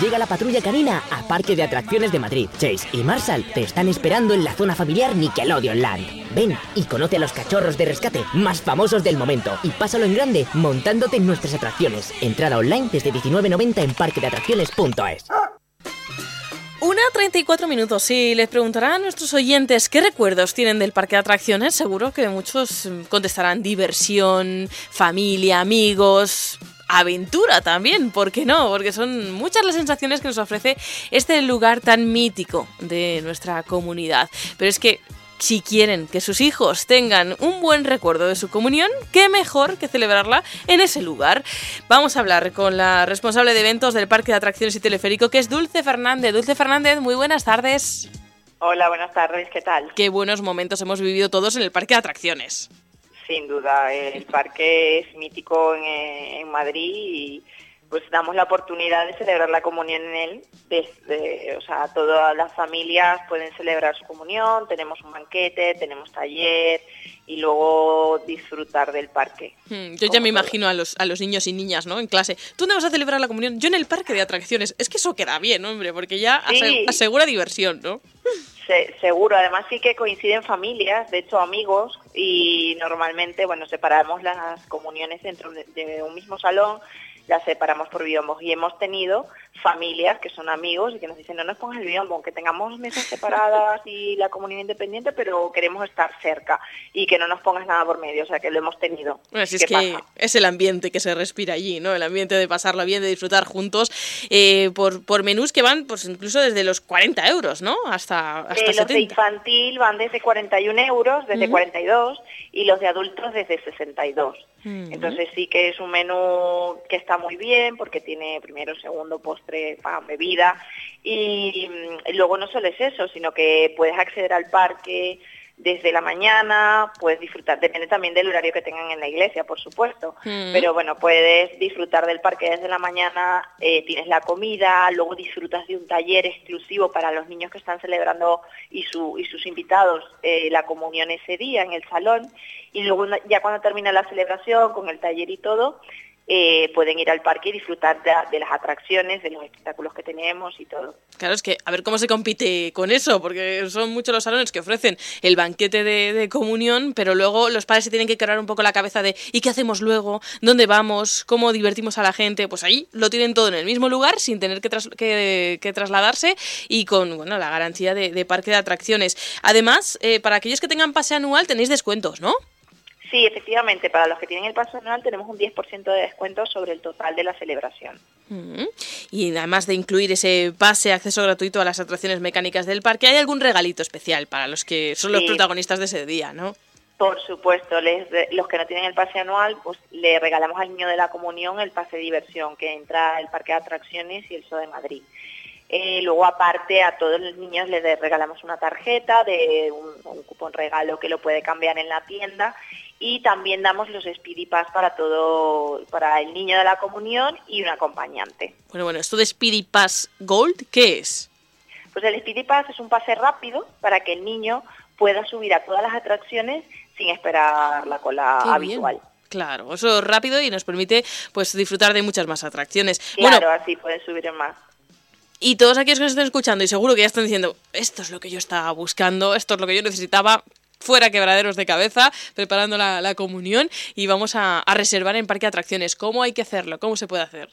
Llega la patrulla canina a Parque de Atracciones de Madrid. Chase y Marshall te están esperando en la zona familiar Nickelodeon Land. Ven y conoce a los cachorros de rescate más famosos del momento y pásalo en grande montándote en nuestras atracciones. Entrada online desde 19.90 en parquedeatracciones.es. Una 34 minutos. Si les preguntarán a nuestros oyentes qué recuerdos tienen del parque de atracciones, seguro que muchos contestarán diversión, familia, amigos, aventura también, ¿por qué no? Porque son muchas las sensaciones que nos ofrece este lugar tan mítico de nuestra comunidad. Pero es que si quieren que sus hijos tengan un buen recuerdo de su comunión, qué mejor que celebrarla en ese lugar. Vamos a hablar con la responsable de eventos del Parque de Atracciones y Teleférico, que es Dulce Fernández. Dulce Fernández, muy buenas tardes. Hola, buenas tardes, ¿qué tal? Qué buenos momentos hemos vivido todos en el Parque de Atracciones. Sin duda, el parque es mítico en, Madrid y pues damos la oportunidad de celebrar la comunión en él. Desde, o sea, todas las familias pueden celebrar su comunión, tenemos un banquete, tenemos taller y luego disfrutar del parque. Hmm, yo ya me imagino a los, a los niños y niñas, ¿no? En clase. ¿Tú dónde vas a celebrar la comunión? Yo en el parque de atracciones. Es que eso queda bien, hombre, porque ya asegura diversión, ¿no? Seguro, además sí que coinciden familias, de hecho amigos, y normalmente, bueno, separamos las comuniones dentro de un mismo salón las separamos por biombos y hemos tenido familias que son amigos y que nos dicen no nos pongas el biombo, aunque tengamos mesas separadas y la comunidad independiente, pero queremos estar cerca y que no nos pongas nada por medio, o sea que lo hemos tenido. Bueno, es que es el ambiente que se respira allí, ¿no? El ambiente de pasarlo bien, de disfrutar juntos, eh, por, por menús que van pues incluso desde los 40 euros, ¿no? Hasta, hasta eh, Los de infantil van desde 41 euros, desde 42, y los de adultos desde 62. Entonces sí que es un menú que está muy bien porque tiene primero, segundo, postre, pan, bebida y, y luego no solo es eso, sino que puedes acceder al parque desde la mañana, puedes disfrutar, depende también del horario que tengan en la iglesia, por supuesto, mm. pero bueno, puedes disfrutar del parque desde la mañana, eh, tienes la comida, luego disfrutas de un taller exclusivo para los niños que están celebrando y, su, y sus invitados eh, la comunión ese día en el salón, y luego ya cuando termina la celebración con el taller y todo, eh, pueden ir al parque y disfrutar de, las atracciones, de los espectáculos que tenemos y todo. Claro, es que a ver cómo se compite con eso, porque son muchos los salones que ofrecen el banquete de, comunión, pero luego los padres se tienen que quebrar un poco la cabeza de ¿y qué hacemos luego? ¿Dónde vamos? ¿Cómo divertimos a la gente? Pues ahí lo tienen todo en el mismo lugar, sin tener que, que, trasladarse y con bueno, la garantía de, parque de atracciones. Además, eh, para aquellos que tengan pase anual tenéis descuentos, ¿no? Sí, efectivamente, para los que tienen el paso anual tenemos un 10% de descuento sobre el total de la celebración. Mm. Y además de incluir ese pase, acceso gratuito a las atracciones mecánicas del parque, ¿hay algún regalito especial para los que son los protagonistas de ese día, no? Por supuesto, los que no tienen el pase anual, pues le regalamos al niño de la comunión el pase de diversión que entra el parque de atracciones y el Zoo de Madrid. Eh, luego, aparte, a todos los niños les regalamos una tarjeta de un, un, cupón regalo que lo puede cambiar en la tienda y también damos los Speedy Pass para todo, para el niño de la comunión y un acompañante. Bueno, bueno, esto de Speedy Pass Gold, ¿qué es? Pues el Speedy Pass es un pase rápido para que el niño pueda subir a todas las atracciones sin esperar la cola habitual. Claro, eso es rápido y nos permite pues disfrutar de muchas más atracciones. Claro, así pueden subir en más. Y todos aquellos que nos estén escuchando y seguro que ya están diciendo, esto es lo que yo estaba buscando, esto es lo que yo necesitaba, fuera quebraderos de cabeza, preparando la, comunión y vamos a, reservar en Parque Atracciones. ¿Cómo hay que hacerlo? ¿Cómo se puede hacer?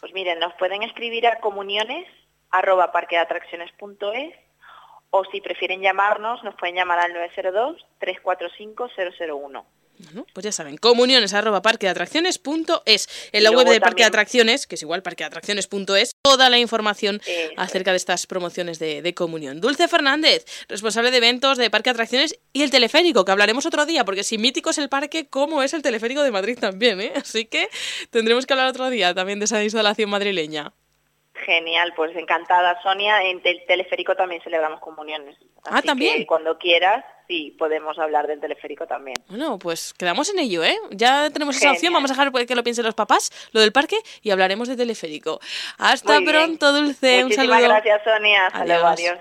Pues miren, nos pueden escribir a comuniones arroba parquedeatracciones.es o si prefieren llamarnos, nos pueden llamar al 902-345-001. Bueno, pues ya saben, comuniones arroba parqueatracciones.es. En la web de Parque de Atracciones, que es igual parqueatracciones.es, toda la información acerca de estas promociones de, comunión. Dulce Fernández, responsable de eventos de Parque de Atracciones y el teleférico, que hablaremos otro día, porque si mítico es el parque, ¿cómo es el teleférico de Madrid también? Eh? Así que tendremos que hablar otro día también de esa instalación madrileña. Genial, pues encantada Sonia. En el teleférico también celebramos comuniones. ah, también. cuando quieras, sí podemos hablar del teleférico también. Bueno, pues quedamos en ello, ¿eh? Ya tenemos esa opción, vamos a dejar que lo piensen los papás, lo del parque, y hablaremos de teleférico. Hasta pronto, Dulce, un saludo. Muchísimas gracias, Sonia. Hasta luego, adiós.